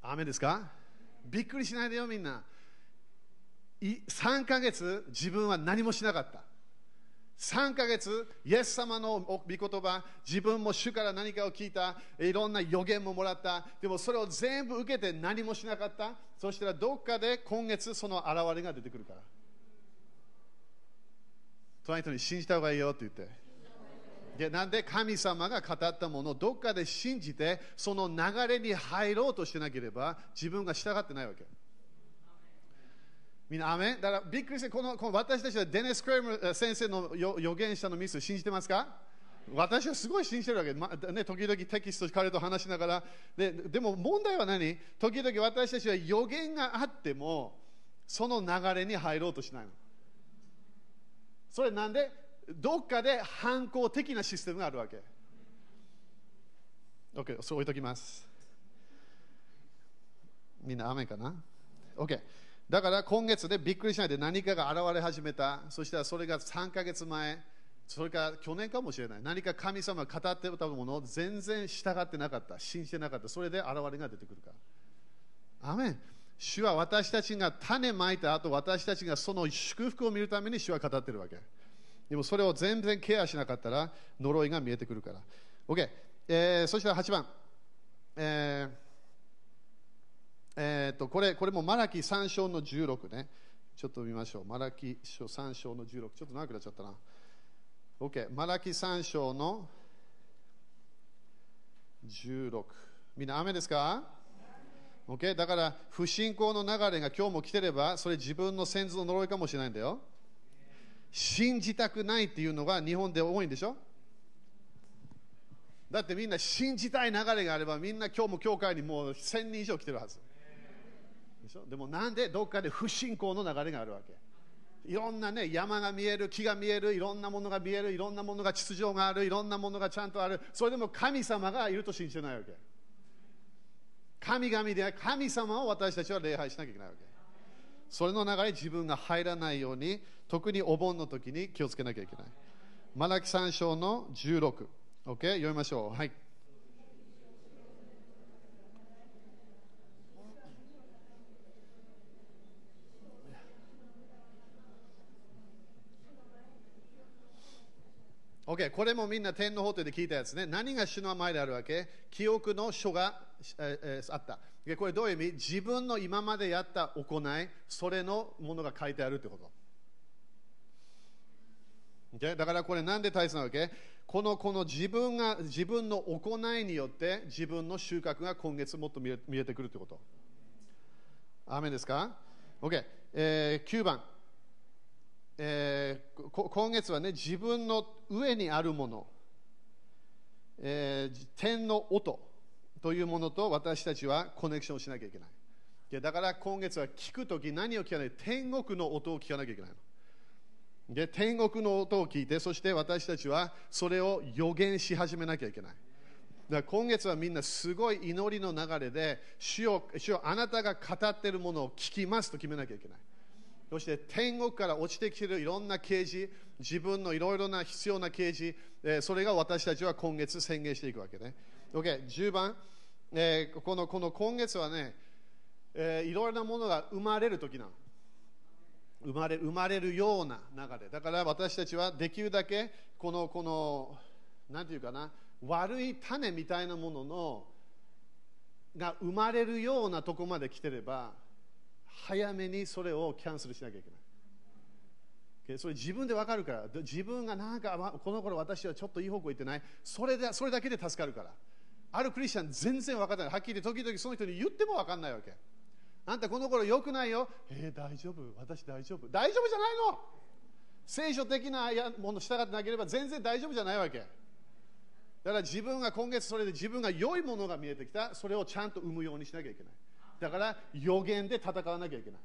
雨ですか？びっくりしないでよみんな。3ヶ月自分は何もしなかった。3ヶ月イエス様の御言葉自分も主から何かを聞いたいろんな予言ももらったでもそれを全部受けて何もしなかったそしたらどっかで今月その現れが出てくるから隣人に信じた方がいいよって言って。でなんで神様が語ったものをどっかで信じてその流れに入ろうとしてなければ自分が従ってないわけ。みんな、アメだからびっくりしてこのこの私たちはデネス・クレーム先生の予言者のミス信じてますか？私はすごい信じてるわけ、まね、時々テキスト彼と話しながら。ででも問題は何？時々私たちは予言があってもその流れに入ろうとしないの。それなんで？どっかで反抗的なシステムがあるわけ。OK そう置いときます。みんな雨かな ?OK だから今月でびっくりしないで何かが現れ始めた。そしたらそれが3ヶ月前。それから去年かもしれない。何か神様が語ってたものを全然従ってなかった。信じてなかった。それで現れが出てくるから。アメン。主は私たちが種まいた後私たちがその祝福を見るために主は語ってるわけ。でもそれを全然ケアしなかったら呪いが見えてくるから。OK、えー、そしたら8番。えーえー、とこれこれもマラキ3章の16ね。ちょっと見ましょう。マラキ3章の16ちょっと長くなっちゃったな。OK、マラキ3章の16。みんな雨ですか ?OK、だから不信仰の流れが今日も来てれば、それ自分の先祖の呪いかもしれないんだよ。信じたくないっていうのが日本で多いんでしょ？だってみんな信じたい流れがあればみんな今日も教会にもう1000人以上来てるはず。でしょ？でもなんでどっかで不信仰の流れがあるわけ？いろんなね山が見える木が見えるいろんなものが見えるいろんなものが秩序があるいろんなものがちゃんとある。それでも神様がいると信じてないわけ。神々で神様を私たちは礼拝しなきゃいけないわけ。それの中に自分が入らないように特にお盆の時に気をつけなきゃいけない。マラキ3章の16、OK? 読みましょう。はい。OK、これもみんな天の法廷で聞いたやつね。何が主の前であるわけ？記憶の書が、えー、あった。これどういう意味？自分の今までやった行い、それのものが書いてあるってこと。Okay? だからこれなんで大切なわけ？このこの自分が自分の行いによって自分の収穫が今月もっと見えてくるってこと。アメですか ?OK、えー、9番。えー、今月はね、自分の上にあるもの、えー、天の音というものと私たちはコネクションしなきゃいけない。だから今月は聞くとき何を聞かない？天国の音を聞かなきゃいけないの。で天国の音を聞いて、そして私たちはそれを予言し始めなきゃいけない。だから今月はみんなすごい祈りの流れで主よ主よあなたが語っているものを聞きますと決めなきゃいけない。そして天国から落ちてきているいろんな啓示、自分のいろいろな必要な啓示、えー、それが私たちは今月宣言していくわけね。OK、10番、えー、このこの今月はね、えー、いろいろなものが生まれる時なの。生まれ生まれるような流れ。だから私たちはできるだけこの、この、なんていうかな、悪い種みたいなもののが生まれるようなとこまで来てれば、早めにそれをキャンセルしなきゃいけない。それ自分で分かるから、自分がなんか、この頃私はちょっといい方向行ってない、それでそれだけで助かるから。あるクリスチャン全然分からない。はっきり時々その人に言っても分かんないわけ。あんたこの頃良くないよ。えー、大丈夫。私大丈夫。大丈夫じゃないの聖書的なもの従ってなければ全然大丈夫じゃないわけ。だから自分が今月それで自分が良いものが見えてきた、それをちゃんと生むようにしなきゃいけない。だから予言で戦わなきゃいけない。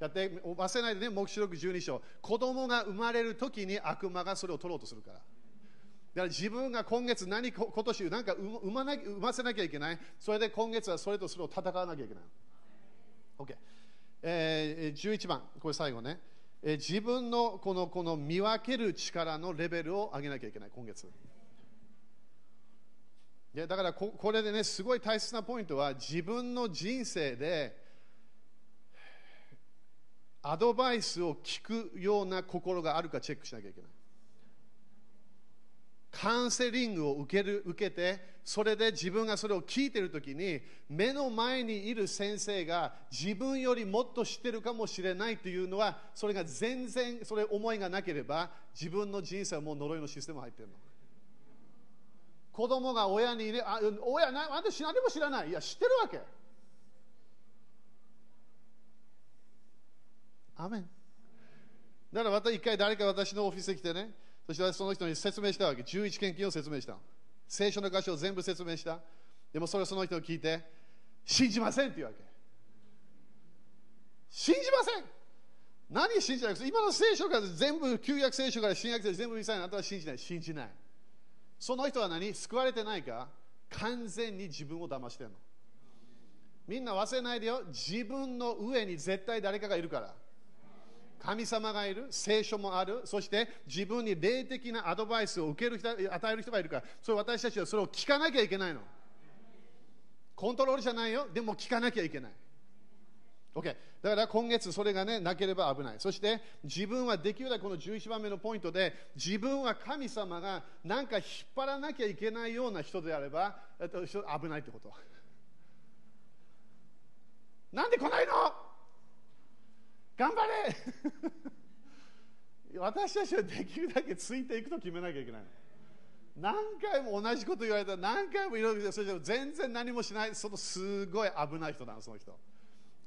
だって忘れないでね、黙示録12章。子供が生まれる時に悪魔がそれを取ろうとするから。だから自分が今月何、今年何か産まな産ませなきゃいけない。それで今月はそれとそれを戦わなきゃいけない。OK。えー、11番、これ最後ね。えー、自分のこのこの見分ける力のレベルを上げなきゃいけない、今月。だからここれでね、すごい大切なポイントは、自分の人生でアドバイスを聞くような心があるかチェックしなきゃいけない。カウンセリングを受ける受けて、それで自分がそれを聞いてるときに、目の前にいる先生が自分よりもっと知ってるかもしれないというのは、それが全然それ思いがなければ、自分の人生はもう呪いのシステム入ってるの。子供が親にね、あ親な、あんた何も知らない。いや、知ってるわけ。アメン。だからまた一回誰か私のオフィスに来てね、そしてその人に説明したわけ。11献金を説明した。聖書の箇所を全部説明した。でもそれをその人を聞いて、信じませんって言うわけ。信じません何信じない今の聖書から全部、旧約聖書から新約聖書全部見せないあなたは信じない。信じない。その人は何？救われてないか？完全に自分を騙してるの。みんな忘れないでよ。自分の上に絶対誰かがいるから。神様がいる、聖書もある、そして自分に霊的なアドバイスを受ける人、与える人がいるから、それ私たちはそれを聞かなきゃいけないの。コントロールじゃないよ、でも聞かなきゃいけない。OK。だから今月それがね、なければ危ない。そして自分はできるだけこの11番目のポイントで、自分は神様がなんか引っ張らなきゃいけないような人であれば、危ないってこと。なんで来ないの？頑張れ *laughs* 私たちはできるだけついていくと決めなきゃいけないの。何回も同じこと言われたら何回もいろいろそれ全然何もしないそのすごい危ない人なのその人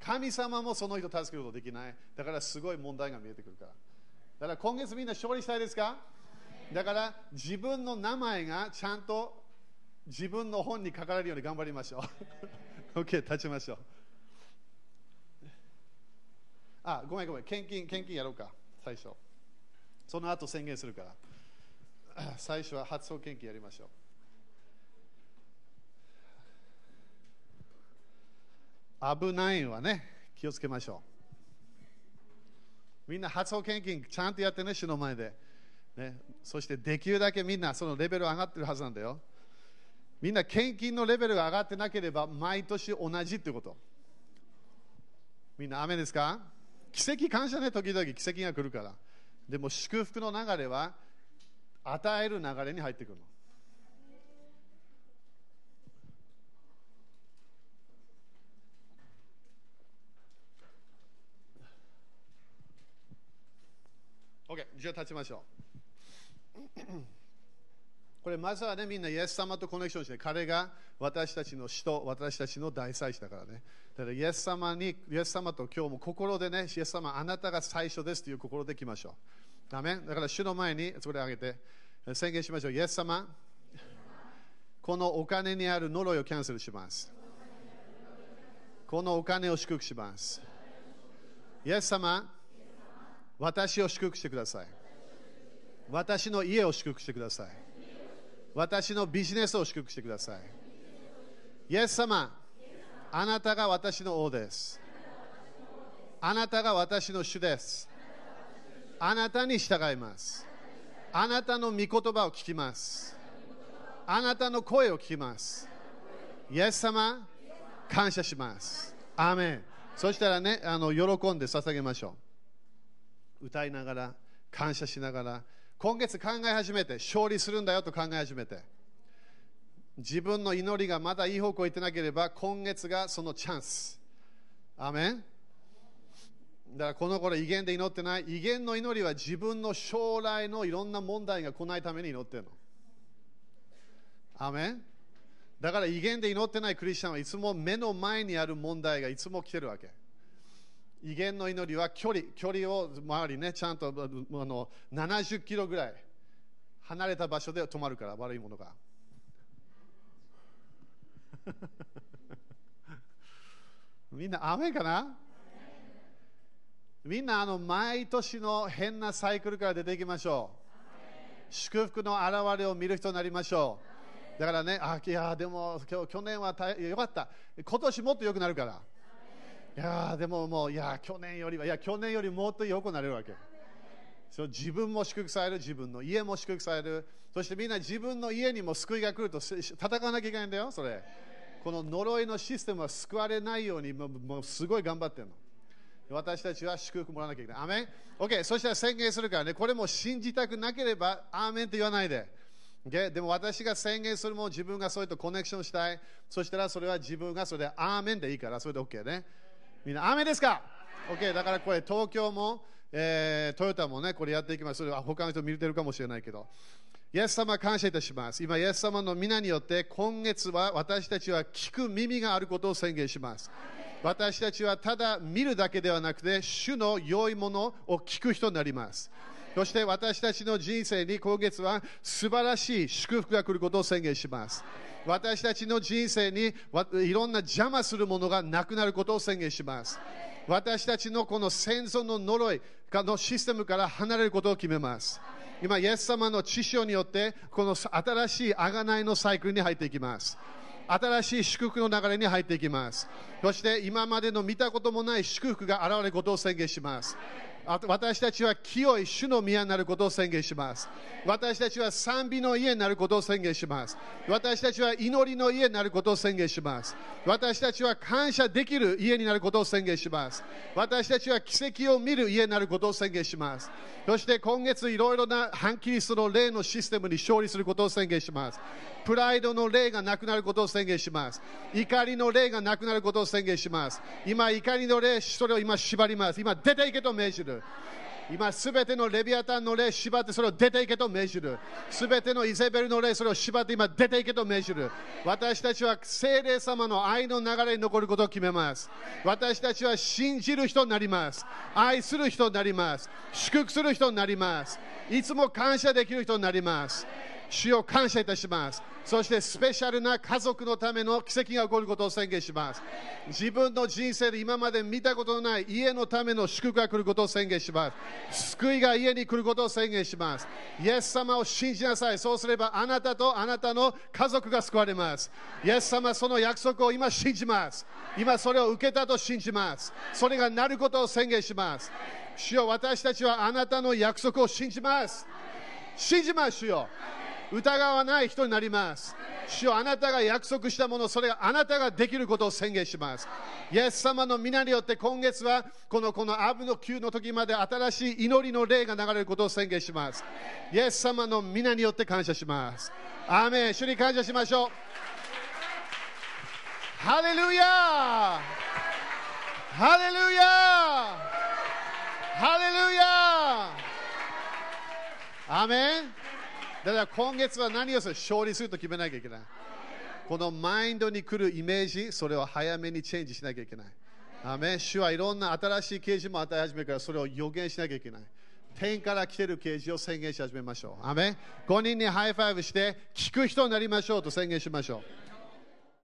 神様もその人を助けることできない。だからすごい問題が見えてくるから。だから今月みんな勝利したいですか？だから自分の名前がちゃんと自分の本に書かれるように頑張りましょう。*laughs* OK 立ちましょう。あ、ごめんごめん、献金、献金やろうか、最初。その後宣言するから。最初は発送献金やりましょう。危ないはね、気をつけましょう。みんな発送献金ちゃんとやってね、主の前で。ね、そしてできるだけみんなそのレベル上がってるはずなんだよ。みんな献金のレベルが上がってなければ毎年同じってこと。みんな雨ですか？奇跡感謝ね、時々奇跡が来るから。でも祝福の流れは与える流れに入ってくるの。OK、じゃあ立ちましょう。これまずはね、みんなイエス様とコネクションして、彼が私たちの使徒、私たちの大祭司だからね。だからイエス様に、イエス様と今日も心でね、イエス様、あなたが最初ですという心で来ましょう。ダメだから主の前にそれを挙げて宣言しましょう。イエス様、このお金にある呪いをキャンセルします。このお金を祝福します。イエス様、私を祝福してください。私の家を祝福してください。私のビジネスを祝福してください。イエス様、あなたが私の王です。あなたが私の主です。あなたに従います。あなたの御言葉を聞きます。あなたの声を聞きます。イエス様、感謝します。アーメン。そしたらね、あの喜んで捧げましょう。歌いながら、感謝しながら、今月考え始めて勝利するんだよと考え始めて自分の祈りがまだいい方向に行ってなければ今月がそのチャンス。アメン。だからこの頃威厳で祈ってない。威厳の祈りは自分の将来のいろんな問題が来ないために祈ってるの。アメン。だから威厳で祈ってないクリスチャンはいつも目の前にある問題がいつも来てるわけ。威厳の祈りは距離、距離を周りね、ちゃんとあの70キロぐらい離れた場所で止まるから、悪いものが。*laughs* みんな雨かな？みんなあの毎年の変なサイクルから出ていきましょう。祝福の現れを見る人になりましょう。だからね、あいやでも今日去年はよかった。今年もっと良くなるから。いやでももういや去年よりはいや去年よりもっと良くなれるわけ。そう自分も祝福される自分の家も祝福される。そしてみんな自分の家にも救いが来ると戦わなきゃいけないんだよそれ。この呪いのシステムは救われないようにもうすごい頑張ってるの。私たちは祝福もらわなきゃいけない。アメン。OK そしたら宣言するからね。これも信じたくなければアーメンって言わないで。Okay? でも私が宣言するも自分がそれとコネクションしたい。そしたらそれは自分がそれでアーメンでいいから、それで OK ね。みんな雨ですか ?OK、だからこれ東京も、えー、トヨタもね、これやっていきます。それは他の人見れてるかもしれないけど。イエス様感謝いたします。今、イエス様の皆によって今月は私たちは聞く耳があることを宣言します。私たちはただ見るだけではなくて、主の良いものを聞く人になります。そして私たちの人生に今月は素晴らしい祝福が来ることを宣言します。私たちの人生にいろんな邪魔するものがなくなることを宣言します。私たちのこの先祖の呪いのシステムから離れることを決めます。今、イエス様の知識によって、この新しい贖いのサイクルに入っていきます。新しい祝福の流れに入っていきます。そして今までの見たこともない祝福が現れることを宣言します。私たちは清い主の宮になることを宣言します。私たちは賛美の家になることを宣言します。私たちは祈りの家になることを宣言します。私たちは感謝できる家になることを宣言します。私たちは奇跡を見る家になることを宣言します。そして今月いろいろな反キリストの霊のシステムに勝利することを宣言します。プライドの霊がなくなることを宣言します。怒りの霊がなくなることを宣言します。今、怒りの霊、それを今縛ります。今、出ていけと命じる。今すべてのレビアタンの霊縛ってそれを出ていけと命じるすべてのイゼベルの霊それを縛って今出ていけと命じる私たちは聖霊様の愛の流れに残ることを決めます私たちは信じる人になります愛する人になります祝福する人になりますいつも感謝できる人になります主を感謝いたします。そしてスペシャルな家族のための奇跡が起こることを宣言します。自分の人生で今まで見たことのない家のための祝福が来ることを宣言します。救いが家に来ることを宣言します。イエス様を信じなさい。そうすればあなたとあなたの家族が救われます。イエス様その約束を今信じます。今それを受けたと信じます。それがなることを宣言します。主よ私たちはあなたの約束を信じます。信じます主よ。疑わない人になります。主よあなたが約束したもの、それがあなたができることを宣言します。イエス様の皆によって今月はこのこのアブの9の時まで新しい祈りの霊が流れることを宣言します。イエス様の皆によって感謝します。アーメン主に感謝しましょう。ハレルヤハレルヤハレルヤアーメンだから今月は何をする？勝利すると決めなきゃいけない。このマインドに来るイメージ、それを早めにチェンジしなきゃいけない。アーメン主はいろんな新しい啓示も与え始めるから、それを予言しなきゃいけない。天から来てる啓示を宣言し始めましょう。アーメン5人に high five して、聞く人になりましょうと宣言しましょう。